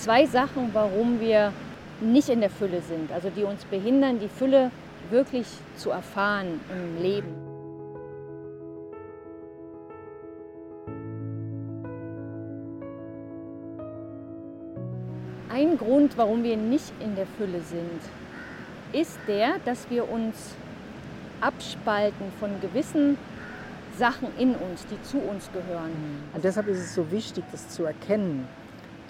zwei Sachen, warum wir nicht in der Fülle sind, also die uns behindern, die Fülle wirklich zu erfahren im Leben. Ein Grund, warum wir nicht in der Fülle sind, ist der, dass wir uns abspalten von gewissen Sachen in uns, die zu uns gehören. Und deshalb ist es so wichtig, das zu erkennen,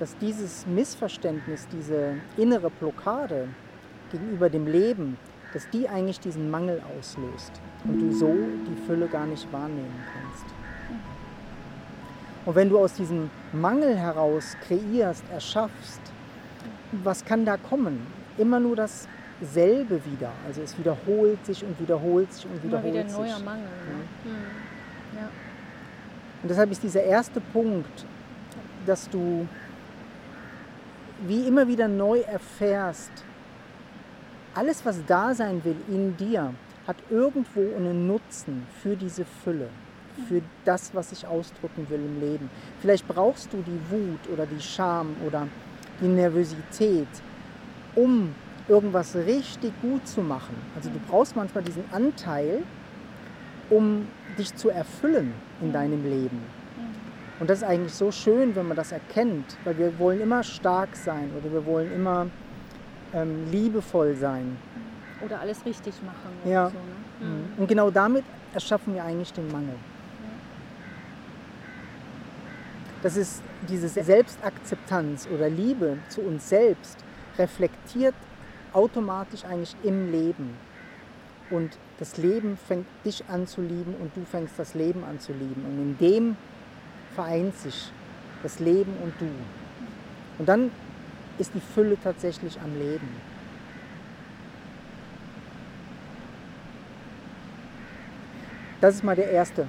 dass dieses Missverständnis, diese innere Blockade gegenüber dem Leben, dass die eigentlich diesen Mangel auslöst und du so die Fülle gar nicht wahrnehmen kannst. Und wenn du aus diesem Mangel heraus kreierst, erschaffst, was kann da kommen? Immer nur dasselbe wieder. Also es wiederholt sich und wiederholt sich und wiederholt Immer wieder sich. neuer Mangel. Ne? Ja. Und deshalb ist dieser erste Punkt, dass du wie immer wieder neu erfährst, alles, was da sein will in dir, hat irgendwo einen Nutzen für diese Fülle, für das, was ich ausdrücken will im Leben. Vielleicht brauchst du die Wut oder die Scham oder die Nervosität, um irgendwas richtig gut zu machen. Also du brauchst manchmal diesen Anteil, um dich zu erfüllen in deinem Leben. Und das ist eigentlich so schön, wenn man das erkennt, weil wir wollen immer stark sein oder wir wollen immer ähm, liebevoll sein. Oder alles richtig machen. Ja. So, ne? Mhm. Und genau damit erschaffen wir eigentlich den Mangel. Das ist diese Selbstakzeptanz oder Liebe zu uns selbst reflektiert automatisch eigentlich im Leben. Und das Leben fängt dich an zu lieben und du fängst das Leben an zu lieben. Und in dem vereint sich das Leben und du. Und dann ist die Fülle tatsächlich am Leben. Das ist mal der erste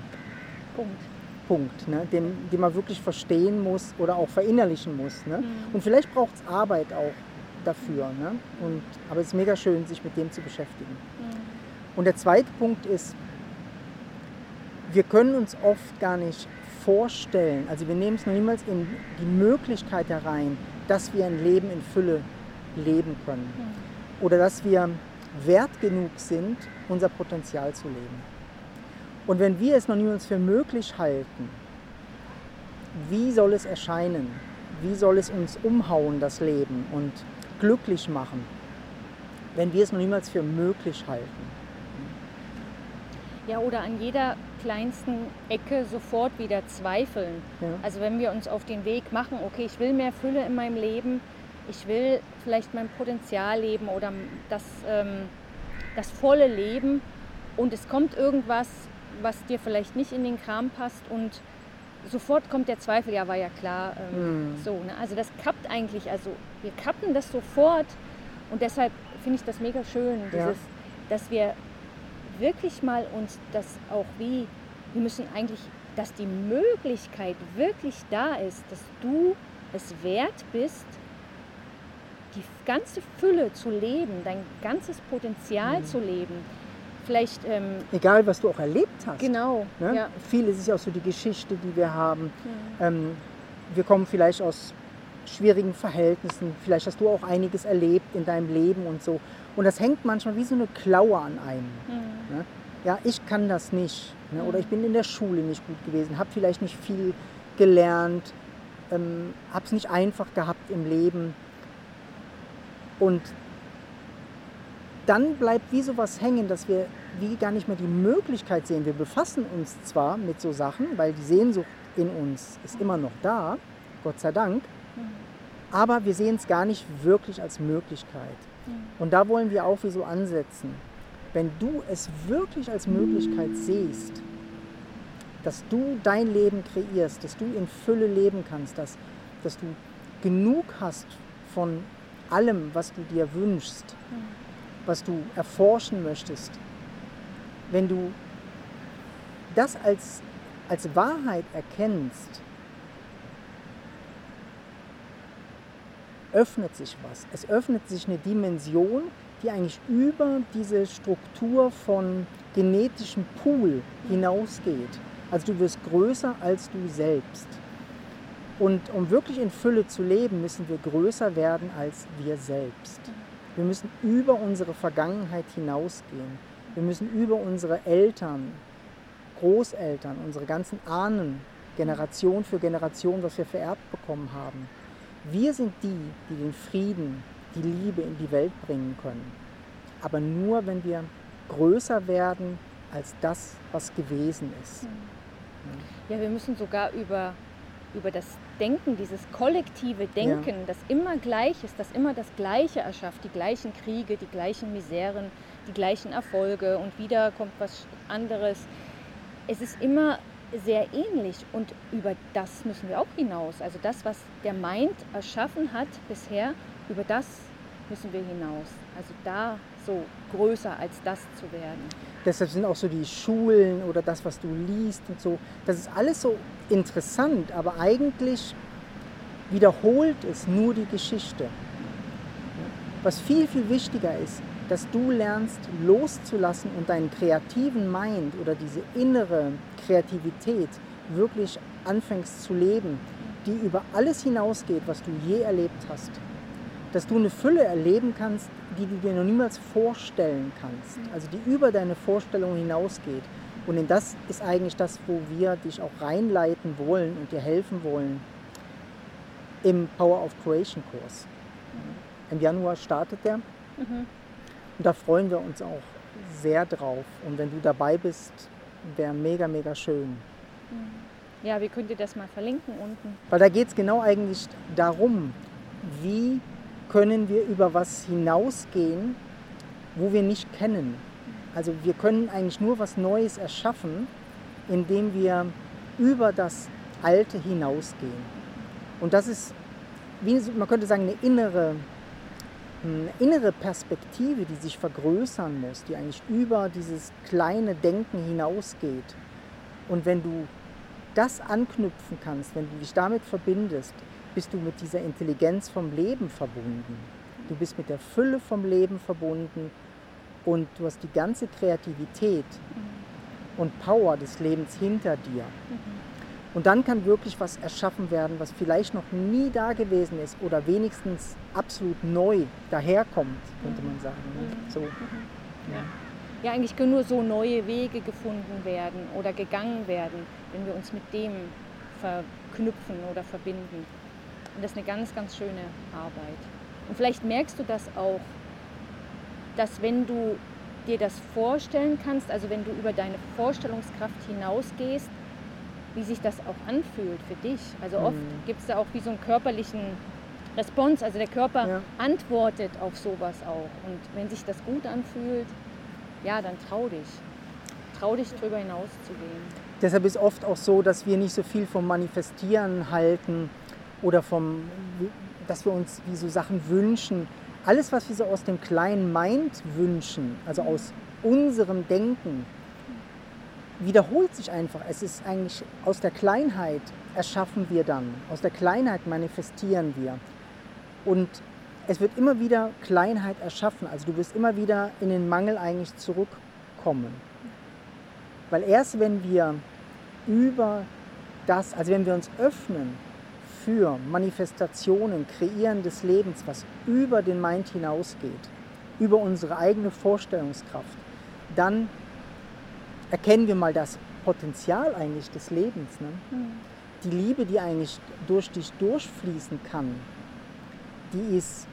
Punkt. Punkt, ne, den, den man wirklich verstehen muss oder auch verinnerlichen muss. Ne? Mhm. Und vielleicht braucht es Arbeit auch dafür. Ne? Und, aber es ist mega schön, sich mit dem zu beschäftigen. Mhm. Und der zweite Punkt ist, wir können uns oft gar nicht vorstellen, also wir nehmen es noch niemals in die Möglichkeit herein, dass wir ein Leben in Fülle leben können. Oder dass wir wert genug sind, unser Potenzial zu leben. Und wenn wir es noch niemals für möglich halten, wie soll es erscheinen? Wie soll es uns umhauen, das Leben, und glücklich machen, wenn wir es noch niemals für möglich halten? Ja, oder an jeder kleinsten Ecke sofort wieder zweifeln. Ja. Also wenn wir uns auf den Weg machen, okay, ich will mehr Fülle in meinem Leben, ich will vielleicht mein Potenzial leben oder das, ähm, das volle Leben und es kommt irgendwas, was dir vielleicht nicht in den Kram passt und sofort kommt der Zweifel, ja, war ja klar. Ähm, Mhm. so, ne? Also das kappt eigentlich, also wir kappen das sofort und deshalb finde ich das mega schön, Ja. dieses, dass wir wirklich mal uns das auch wie, wir müssen eigentlich, dass die Möglichkeit wirklich da ist, dass du es wert bist, die ganze Fülle zu leben, dein ganzes Potenzial Mhm. zu leben. Vielleicht, ähm, Egal, was du auch erlebt hast. genau, Ne? ja. Vieles ist ja auch so die Geschichte, die wir haben. Ähm, wir kommen vielleicht aus schwierigen Verhältnissen. Vielleicht hast du auch einiges erlebt in deinem Leben und so. Und das hängt manchmal wie so eine Klaue an einem. Mhm. Ne? Ja, ich kann das nicht. Ne? Oder ich bin in der Schule nicht gut gewesen, habe vielleicht nicht viel gelernt, ähm, habe es nicht einfach gehabt im Leben. Und dann bleibt wie sowas hängen, dass wir wie gar nicht mehr die Möglichkeit sehen. Wir befassen uns zwar mit so Sachen, weil die Sehnsucht in uns ist immer noch da, Gott sei Dank, aber wir sehen es gar nicht wirklich als Möglichkeit. Und da wollen wir auch wie so ansetzen. Wenn du es wirklich als Möglichkeit siehst, dass du dein Leben kreierst, dass du in Fülle leben kannst, dass, dass du genug hast von allem, was du dir wünschst, was du erforschen möchtest, wenn du das als, als Wahrheit erkennst, öffnet sich was. Es öffnet sich eine Dimension, die eigentlich über diese Struktur von genetischem Pool hinausgeht. Also du wirst größer als du selbst. Und um wirklich in Fülle zu leben, müssen wir größer werden als wir selbst. Wir müssen über unsere Vergangenheit hinausgehen. Wir müssen über unsere Eltern, Großeltern, unsere ganzen Ahnen, Generation für Generation, was wir vererbt bekommen haben. Wir sind die, die den Frieden, die Liebe in die Welt bringen können. Aber nur, wenn wir größer werden als das, was gewesen ist. Ja, wir müssen sogar über, über das Denken, dieses kollektive Denken, ja. das immer gleich ist, das immer das Gleiche erschafft, die gleichen Kriege, die gleichen Miseren, die gleichen Erfolge und wieder kommt was anderes. Es ist immer sehr ähnlich und über das müssen wir auch hinaus. Also das, was der Mind erschaffen hat bisher, über das müssen wir hinaus. Also da so größer als das zu werden. Deshalb sind auch so die Schulen oder das, was du liest und so, das ist alles so interessant, aber eigentlich wiederholt es nur die Geschichte. Was viel, viel wichtiger ist, dass du lernst loszulassen und deinen kreativen Mind oder diese innere Kreativität wirklich anfängst zu leben, die über alles hinausgeht, was du je erlebt hast. Dass du eine Fülle erleben kannst, die du dir noch niemals vorstellen kannst, also die über deine Vorstellung hinausgeht. Und in das ist eigentlich das, wo wir dich auch reinleiten wollen und dir helfen wollen im Power of Creation Kurs. Im Januar startet der. Mhm. Und da freuen wir uns auch sehr drauf. Und wenn du dabei bist, wäre mega, mega schön. Mhm. Ja, wie könnt ihr das mal verlinken unten? Weil da geht es genau eigentlich darum, wie können wir über was hinausgehen, wo wir nicht kennen. Also wir können eigentlich nur was Neues erschaffen, indem wir über das Alte hinausgehen. Und das ist, wie man könnte sagen, eine innere innere Perspektive, die sich vergrößern muss, die eigentlich über dieses kleine Denken hinausgeht. Und wenn du das anknüpfen kannst, wenn du dich damit verbindest, bist du mit dieser Intelligenz vom Leben verbunden. Du bist mit der Fülle vom Leben verbunden und du hast die ganze Kreativität und Power des Lebens hinter dir. Mhm. Und dann kann wirklich was erschaffen werden, was vielleicht noch nie da gewesen ist oder wenigstens absolut neu daherkommt, könnte man sagen. Mhm. So. Ja. ja, eigentlich können nur so neue Wege gefunden werden oder gegangen werden, wenn wir uns mit dem verknüpfen oder verbinden. Und das ist eine ganz, ganz schöne Arbeit. Und vielleicht merkst du das auch, dass wenn du dir das vorstellen kannst, also wenn du über deine Vorstellungskraft hinausgehst, wie sich das auch anfühlt für dich. Also oft mhm. gibt es da auch wie so einen körperlichen Response, also der Körper ja. antwortet auf sowas auch. Und wenn sich das gut anfühlt, ja, dann trau dich. Trau dich drüber hinaus zu gehen. Deshalb ist oft auch so, dass wir nicht so viel vom Manifestieren halten oder vom, dass wir uns wie so Sachen wünschen. Alles, was wir so aus dem kleinen Mind wünschen, also aus unserem Denken, wiederholt sich einfach. Es ist eigentlich aus der Kleinheit erschaffen wir dann, aus der Kleinheit manifestieren wir. Und es wird immer wieder Kleinheit erschaffen. Also du wirst immer wieder in den Mangel eigentlich zurückkommen. Weil erst wenn wir über das, also wenn wir uns öffnen für Manifestationen, Kreieren des Lebens, was über den Mind hinausgeht, über unsere eigene Vorstellungskraft, dann erkennen wir mal das Potenzial eigentlich des Lebens. Ne? Mhm. Die Liebe, die eigentlich durch dich durchfließen kann, die ist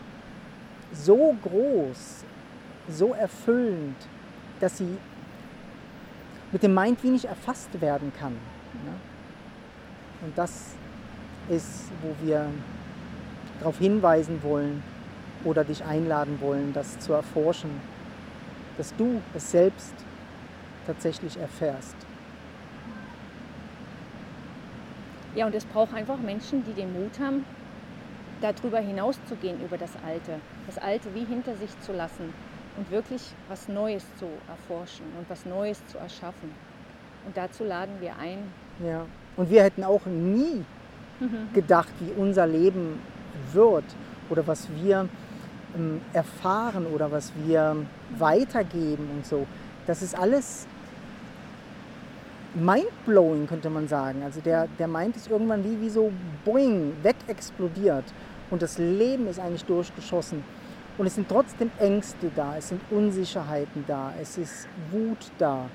so groß, so erfüllend, dass sie mit dem Mind wenig erfasst werden kann. Ne? Und das ist, wo wir darauf hinweisen wollen oder dich einladen wollen, das zu erforschen, dass du es selbst tatsächlich erfährst. Ja, und es braucht einfach Menschen, die den Mut haben, darüber hinauszugehen, über das Alte. Das Alte wie hinter sich zu lassen und wirklich was Neues zu erforschen und was Neues zu erschaffen. Und dazu laden wir ein. Ja, und wir hätten auch nie mhm. gedacht, wie unser Leben wird oder was wir ähm, erfahren oder was wir weitergeben und so. Das ist alles mindblowing, könnte man sagen. Also der, der Mind ist irgendwann wie, wie so boing, wegexplodiert. Und das Leben ist eigentlich durchgeschossen. Und es sind trotzdem Ängste da, es sind Unsicherheiten da, es ist Wut da.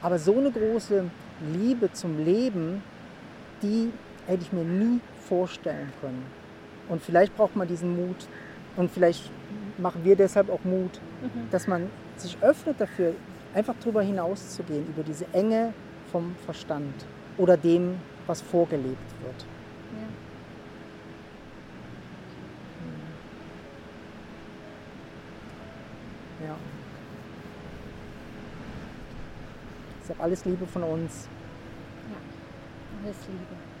Aber so eine große Liebe zum Leben, die hätte ich mir nie vorstellen können. Und vielleicht braucht man diesen Mut und vielleicht machen wir deshalb auch Mut, mhm. dass man sich öffnet dafür, einfach darüber hinauszugehen, über diese Enge vom Verstand oder dem, was vorgelebt wird. Ja. ja. Deshalb alles Liebe von uns. Ja, alles Liebe.